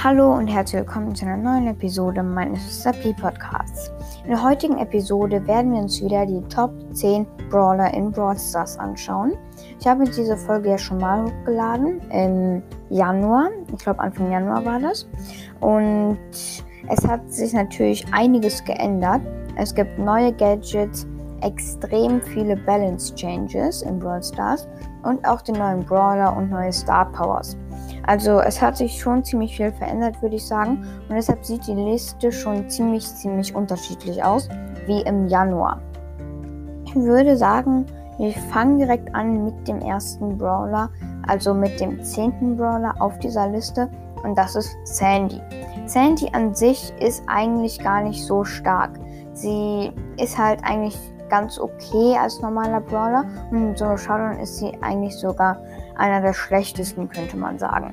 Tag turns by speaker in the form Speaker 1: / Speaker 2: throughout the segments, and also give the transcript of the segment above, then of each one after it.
Speaker 1: Hallo und herzlich willkommen zu einer neuen Episode meines Sapi Podcasts. In der heutigen Episode werden wir uns wieder die Top 10 Brawler in Brawl Stars anschauen. Ich habe diese Folge ja schon mal hochgeladen im Januar. Ich glaube Anfang Januar war das. Und es hat sich natürlich einiges geändert. Es gibt neue Gadgets, extrem viele Balance Changes in Brawl Stars und auch den neuen Brawler und neue Star Powers. Also es hat sich schon ziemlich viel verändert, würde ich sagen. Und deshalb sieht die Liste schon ziemlich, ziemlich unterschiedlich aus, wie im Januar. Ich würde sagen, wir fangen direkt an mit dem ersten Brawler, also mit dem zehnten Brawler auf dieser Liste. Und das ist Sandy. Sandy an sich ist eigentlich gar nicht so stark. Sie ist halt eigentlich ganz okay als normaler Brawler und in Solo Showdown ist sie eigentlich sogar einer der schlechtesten, könnte man sagen.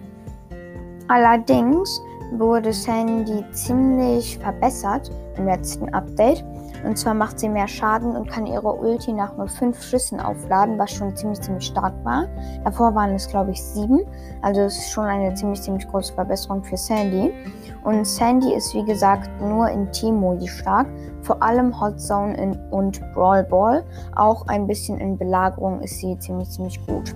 Speaker 1: Allerdings wurde Sandy ziemlich verbessert im letzten Update. Und zwar macht sie mehr Schaden und kann ihre Ulti nach nur 5 Schüssen aufladen, was schon ziemlich, ziemlich stark war. Davor waren es, glaube ich, 7. Also es ist schon eine ziemlich, ziemlich große Verbesserung für Sandy. Und Sandy ist, wie gesagt, nur in Team-Modi stark. Vor allem Hot Zone und Brawl Ball. Auch ein bisschen in Belagerung ist sie ziemlich, ziemlich gut.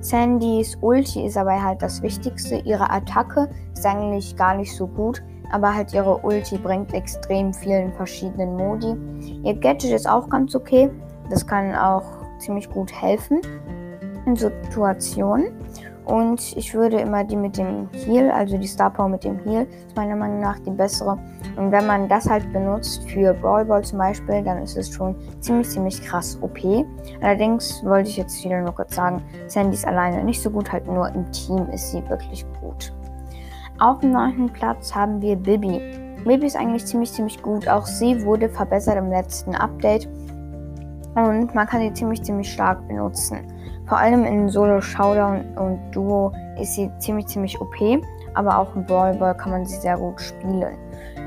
Speaker 1: Sandys Ulti ist aber halt das Wichtigste. Ihre Attacke ist eigentlich gar nicht so gut, aber halt ihre Ulti bringt extrem vielen verschiedenen Modi. Ihr Gadget ist auch ganz okay. Das kann auch ziemlich gut helfen in Situationen. Und ich würde immer die mit dem Heal, also die Star Power mit dem Heal, ist meiner Meinung nach die bessere. Und wenn man das halt benutzt für Brawl Ball zum Beispiel, dann ist es schon ziemlich, ziemlich krass OP. Allerdings wollte ich jetzt wieder nur kurz sagen, Sandy ist alleine nicht so gut, halt nur im Team ist sie wirklich gut. Auf dem neunten Platz haben wir Bibi. Bibi ist eigentlich ziemlich, ziemlich gut. Auch sie wurde verbessert im letzten Update. Und man kann sie ziemlich, ziemlich stark benutzen. Vor allem in Solo, Showdown und Duo ist sie ziemlich, ziemlich OP, aber auch im Brawl Ball kann man sie sehr gut spielen.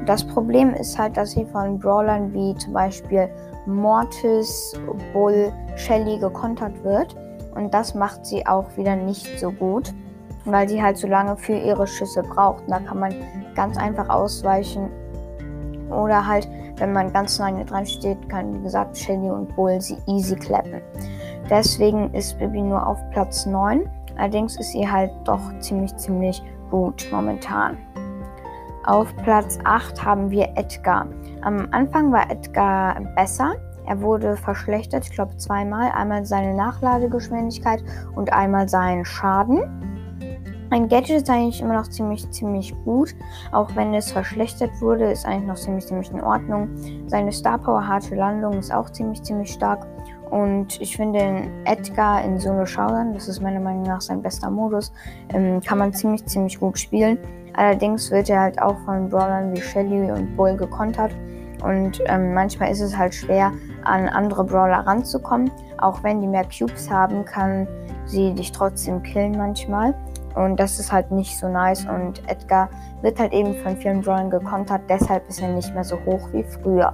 Speaker 1: Das Problem ist halt, dass sie von Brawlern wie zum Beispiel Mortis, Bull, Shelly gekontert wird. Und das macht sie auch wieder nicht so gut, weil sie halt so lange für ihre Schüsse braucht. da kann man ganz einfach ausweichen. Oder halt, wenn man ganz lange dran steht, kann, wie gesagt, Shelly und Bull sie easy klappen. Deswegen ist Bibi nur auf Platz 9. Allerdings ist sie halt doch ziemlich, ziemlich gut momentan. Auf Platz 8 haben wir Edgar. Am Anfang war Edgar besser. Er wurde verschlechtert, ich glaube zweimal. Einmal seine Nachladegeschwindigkeit und einmal seinen Schaden. Ein Gadget ist eigentlich immer noch ziemlich, ziemlich gut. Auch wenn es verschlechtert wurde, ist eigentlich noch ziemlich, ziemlich in Ordnung. Seine Star Power harte Landung ist auch ziemlich, ziemlich stark. Und ich finde Edgar in Solo Showdown, das ist meiner Meinung nach sein bester Modus, ähm, kann man ziemlich, ziemlich gut spielen. Allerdings wird er halt auch von Brawlern wie Shelly und Bull gekontert. Und ähm, manchmal ist es halt schwer, an andere Brawler ranzukommen. Auch wenn die mehr Cubes haben, kann sie dich trotzdem killen manchmal. Und das ist halt nicht so nice. Und Edgar wird halt eben von vielen Brawlern gekontert. Deshalb ist er nicht mehr so hoch wie früher.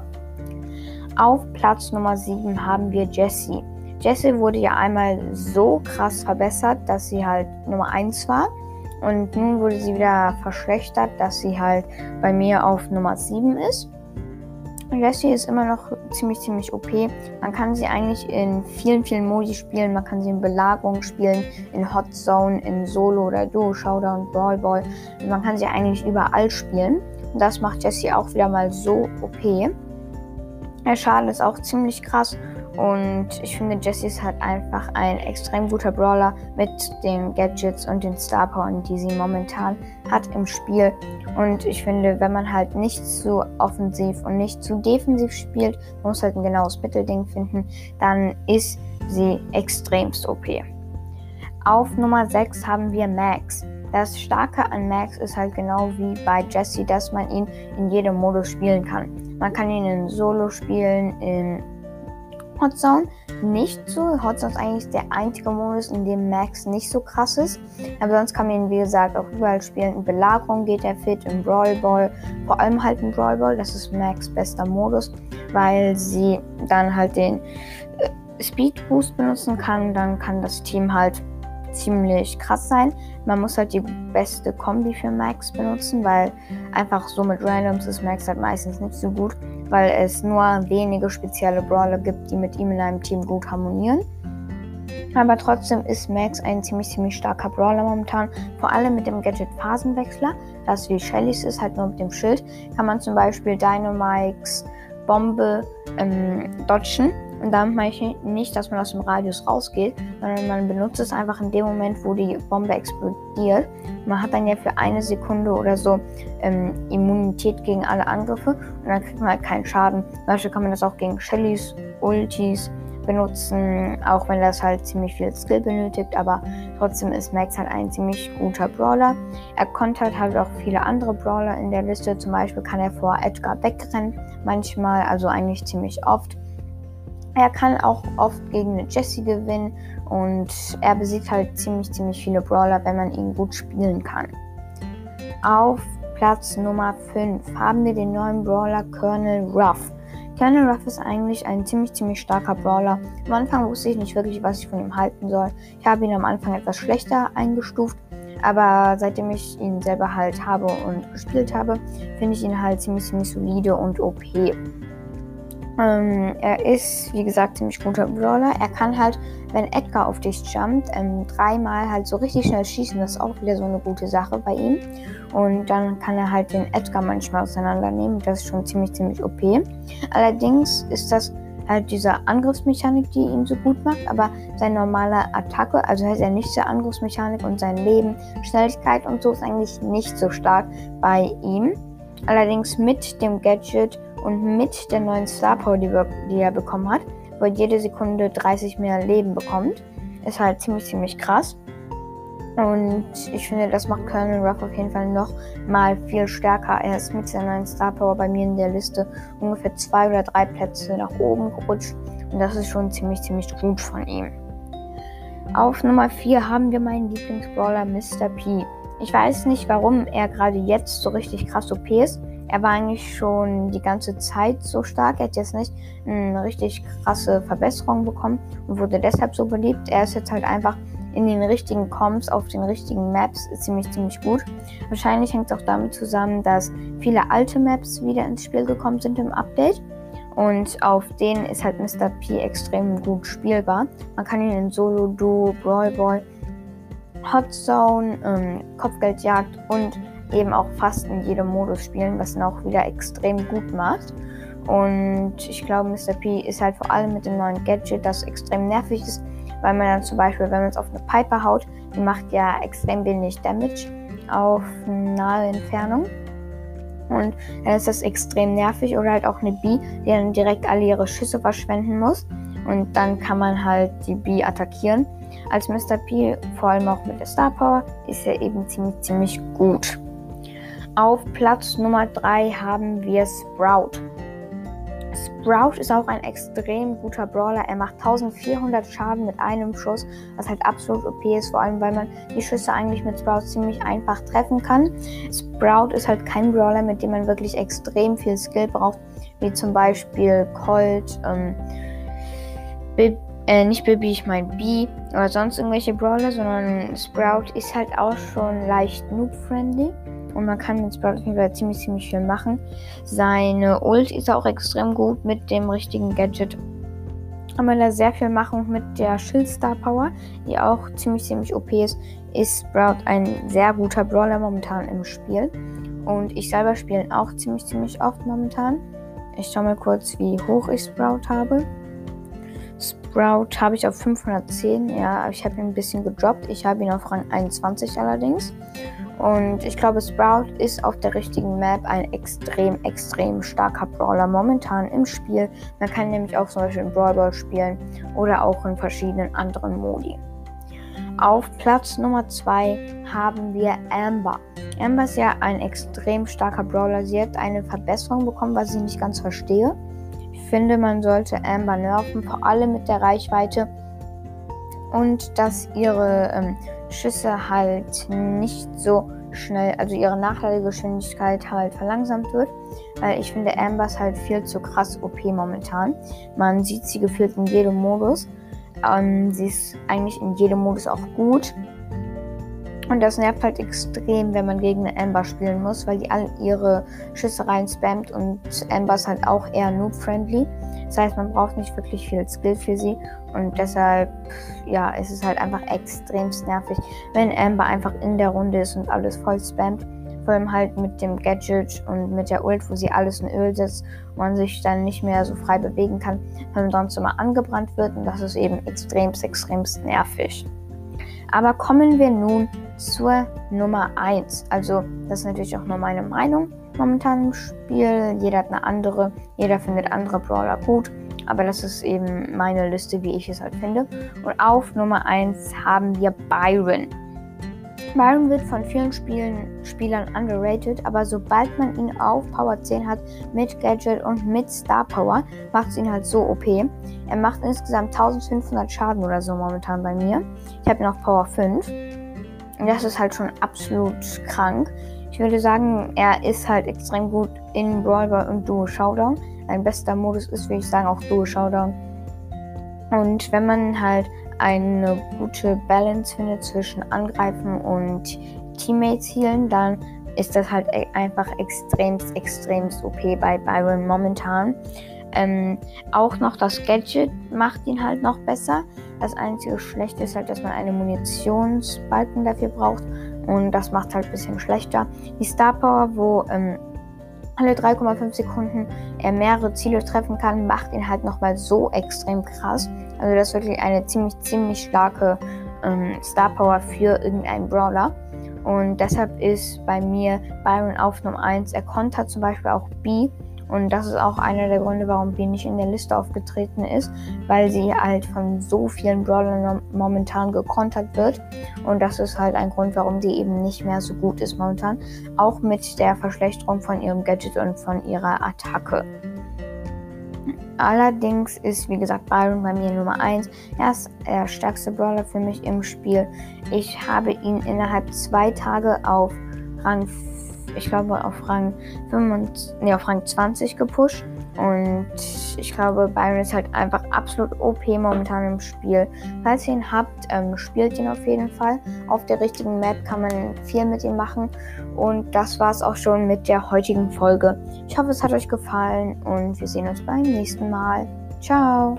Speaker 1: Auf Platz Nummer 7 haben wir Jessie. Jessie wurde ja einmal so krass verbessert, dass sie halt Nummer 1 war. Und nun wurde sie wieder verschlechtert, dass sie halt bei mir auf Nummer 7 ist. Jessie ist immer noch ziemlich, ziemlich OP. Man kann sie eigentlich in vielen, vielen Modi spielen. Man kann sie in Belagerung spielen, in Hot Zone, in Solo oder Duo, Showdown, Brawl Ball. Man kann sie eigentlich überall spielen. Und das macht Jessie auch wieder mal so OP. Der Schaden ist auch ziemlich krass und ich finde, Jessie ist halt einfach ein extrem guter Brawler mit den Gadgets und den Star Powern, die sie momentan hat im Spiel. Und ich finde, wenn man halt nicht zu offensiv und nicht zu defensiv spielt, man muss halt ein genaues Mittelding finden, dann ist sie extremst OP. Auf Nummer 6 haben wir Max. Das Starke an Max ist halt genau wie bei Jesse, dass man ihn in jedem Modus spielen kann. Man kann ihn in Solo spielen, in Hot Zone nicht so. Hot Zone ist eigentlich der einzige Modus, in dem Max nicht so krass ist. Aber sonst kann man ihn, wie gesagt, auch überall spielen. In Belagerung geht er fit, im Brawl Ball, vor allem halt im Brawl Ball. Das ist Max bester Modus, weil sie dann halt den äh, Speed Boost benutzen kann. Dann kann das Team halt ziemlich krass sein. Man muss halt die beste Kombi für Max benutzen, weil einfach so mit Randoms ist Max halt meistens nicht so gut, weil es nur wenige spezielle Brawler gibt, die mit ihm in einem Team gut harmonieren. Aber trotzdem ist Max ein ziemlich, ziemlich starker Brawler momentan. Vor allem mit dem Gadget Phasenwechsler, das wie Shellys ist, halt nur mit dem Schild, kann man zum Beispiel Dynamikes Bombe ähm, dodgen. Und damit meine ich nicht, dass man aus dem Radius rausgeht, sondern man benutzt es einfach in dem Moment, wo die Bombe explodiert. Man hat dann ja für eine Sekunde oder so ähm, Immunität gegen alle Angriffe und dann kriegt man halt keinen Schaden. Zum Beispiel kann man das auch gegen Shellys, Ultis, benutzen, auch wenn das halt ziemlich viel Skill benötigt, aber trotzdem ist Max halt ein ziemlich guter Brawler. Er kontert halt auch viele andere Brawler in der Liste, zum Beispiel kann er vor Edgar wegrennen, manchmal, also eigentlich ziemlich oft. Er kann auch oft gegen eine Jessie gewinnen und er besiegt halt ziemlich, ziemlich viele Brawler, wenn man ihn gut spielen kann. Auf Platz Nummer 5 haben wir den neuen Brawler Colonel Ruff. Colonel Ruff ist eigentlich ein ziemlich, ziemlich starker Brawler. Am Anfang wusste ich nicht wirklich, was ich von ihm halten soll. Ich habe ihn am Anfang etwas schlechter eingestuft, aber seitdem ich ihn selber halt habe und gespielt habe, finde ich ihn halt ziemlich, ziemlich solide und OP. Ähm, er ist, wie gesagt, ziemlich guter Brawler. Er kann halt, wenn Edgar auf dich jumpt, ähm, dreimal halt so richtig schnell schießen. Das ist auch wieder so eine gute Sache bei ihm. Und dann kann er halt den Edgar manchmal auseinandernehmen. Das ist schon ziemlich, ziemlich OP. Allerdings ist das halt diese Angriffsmechanik, die ihn so gut macht, aber seine normale Attacke, also heißt er nicht der Angriffsmechanik und sein Leben, Schnelligkeit und so ist eigentlich nicht so stark bei ihm. Allerdings mit dem Gadget und mit der neuen Star Power, die, die er bekommen hat, wo er jede Sekunde 30 mehr Leben bekommt, ist halt ziemlich, ziemlich krass. Und ich finde, das macht Colonel Ruff auf jeden Fall noch mal viel stärker. Er ist mit seiner neuen Star Power bei mir in der Liste ungefähr zwei oder drei Plätze nach oben gerutscht. Und das ist schon ziemlich, ziemlich gut von ihm. Auf Nummer 4 haben wir meinen Lieblingsbrawler Mr. P. Ich weiß nicht, warum er gerade jetzt so richtig krass OP ist. Er war eigentlich schon die ganze Zeit so stark. Er hat jetzt nicht eine richtig krasse Verbesserung bekommen und wurde deshalb so beliebt. Er ist jetzt halt einfach in den richtigen Comps auf den richtigen Maps ziemlich, ziemlich gut. Wahrscheinlich hängt es auch damit zusammen, dass viele alte Maps wieder ins Spiel gekommen sind im Update. Und auf denen ist halt Mr. P extrem gut spielbar. Man kann ihn in Solo, Duo, Brawl Ball, Hot Zone, ähm, Kopfgeldjagd und eben auch fast in jedem Modus spielen, was ihn auch wieder extrem gut macht. Und ich glaube, Mr. P ist halt vor allem mit dem neuen Gadget, das extrem nervig ist, weil man dann zum Beispiel, wenn man es auf eine Piper haut, die macht ja extrem wenig Damage auf nahe Entfernung. Und dann ist das extrem nervig. Oder halt auch eine B, die dann direkt alle ihre Schüsse verschwenden muss. Und dann kann man halt die B attackieren. Als Mr. P, vor allem auch mit der Star Power, ist er eben ziemlich, ziemlich gut. Auf Platz Nummer 3 haben wir Sprout. Sprout ist auch ein extrem guter Brawler. Er macht 1400 Schaden mit einem Schuss, was halt absolut OP ist, vor allem weil man die Schüsse eigentlich mit Sprout ziemlich einfach treffen kann. Sprout ist halt kein Brawler, mit dem man wirklich extrem viel Skill braucht, wie zum Beispiel Colt, ähm, Bib, äh, nicht Bibi, ich meine B oder sonst irgendwelche Brawler, sondern Sprout ist halt auch schon leicht noob-friendly und man kann mit Sprout auf jeden Fall ziemlich, ziemlich viel machen. Seine Ult ist auch extrem gut mit dem richtigen Gadget. Kann man da sehr viel machen mit der Schildstar Power, die auch ziemlich, ziemlich OP ist. Ist Sprout ein sehr guter Brawler momentan im Spiel. Und ich selber spiele auch ziemlich, ziemlich oft momentan. Ich schaue mal kurz, wie hoch ich Sprout habe. Sprout habe ich auf 510. Ja, ich habe ihn ein bisschen gedroppt. Ich habe ihn auf Rang 21 allerdings. Und ich glaube, Sprout ist auf der richtigen Map ein extrem, extrem starker Brawler momentan im Spiel. Man kann nämlich auch zum Beispiel in Brawl Ball spielen oder auch in verschiedenen anderen Modi. Auf Platz Nummer 2 haben wir Amber. Amber ist ja ein extrem starker Brawler. Sie hat eine Verbesserung bekommen, was ich nicht ganz verstehe. Ich finde, man sollte Amber nerven, vor allem mit der Reichweite und dass ihre ähm, Schüsse halt nicht so schnell, also ihre Nachladegeschwindigkeit halt verlangsamt wird, weil ich finde Ambers halt viel zu krass OP momentan. Man sieht sie gefühlt in jedem Modus. Ähm, sie ist eigentlich in jedem Modus auch gut. Und das nervt halt extrem, wenn man gegen eine Amber spielen muss, weil die alle ihre Schüssereien spammt und Amber ist halt auch eher noob-friendly. Das heißt, man braucht nicht wirklich viel Skill für sie und deshalb, ja, ist es halt einfach extrem nervig, wenn Amber einfach in der Runde ist und alles voll spammt. Vor allem halt mit dem Gadget und mit der Ult, wo sie alles in Öl setzt und man sich dann nicht mehr so frei bewegen kann, wenn man sonst immer angebrannt wird und das ist eben extremst, extremst nervig. Aber kommen wir nun zur Nummer 1. Also, das ist natürlich auch nur meine Meinung momentan im Spiel. Jeder hat eine andere, jeder findet andere Brawler gut. Aber das ist eben meine Liste, wie ich es halt finde. Und auf Nummer 1 haben wir Byron. Byron wird von vielen Spielen, Spielern underrated, aber sobald man ihn auf Power 10 hat, mit Gadget und mit Star Power, macht es ihn halt so OP. Er macht insgesamt 1500 Schaden oder so momentan bei mir. Ich habe ihn auf Power 5. Und das ist halt schon absolut krank. Ich würde sagen, er ist halt extrem gut in Brawl und Duo Showdown. Ein bester Modus ist, würde ich sagen, auch Duo Showdown. Und wenn man halt eine gute Balance findet zwischen Angreifen und Teammates healen, dann ist das halt e- einfach extremst, extremst OP bei Byron momentan. Ähm, auch noch das Gadget macht ihn halt noch besser. Das einzige Schlechte ist halt, dass man einen Munitionsbalken dafür braucht. Und das macht halt ein bisschen schlechter. Die Star Power, wo ähm, alle 3,5 Sekunden er mehrere Ziele treffen kann, macht ihn halt nochmal so extrem krass. Also das ist wirklich eine ziemlich, ziemlich starke ähm, Star Power für irgendeinen Brawler. Und deshalb ist bei mir Byron auf Nummer 1. Er kontert zum Beispiel auch B. Und das ist auch einer der Gründe, warum B nicht in der Liste aufgetreten ist, weil sie halt von so vielen Brawlern momentan gekontert wird. Und das ist halt ein Grund, warum sie eben nicht mehr so gut ist momentan. Auch mit der Verschlechterung von ihrem Gadget und von ihrer Attacke. Allerdings ist, wie gesagt, Byron bei mir Nummer 1. Er ist der stärkste Brawler für mich im Spiel. Ich habe ihn innerhalb zwei Tage auf Rang 4 ich glaube, auf Rang 25, nee, auf Rang 20 gepusht. Und ich glaube, Byron ist halt einfach absolut OP momentan im Spiel. Falls ihr ihn habt, ähm, spielt ihn auf jeden Fall. Auf der richtigen Map kann man viel mit ihm machen. Und das war es auch schon mit der heutigen Folge. Ich hoffe, es hat euch gefallen und wir sehen uns beim nächsten Mal. Ciao!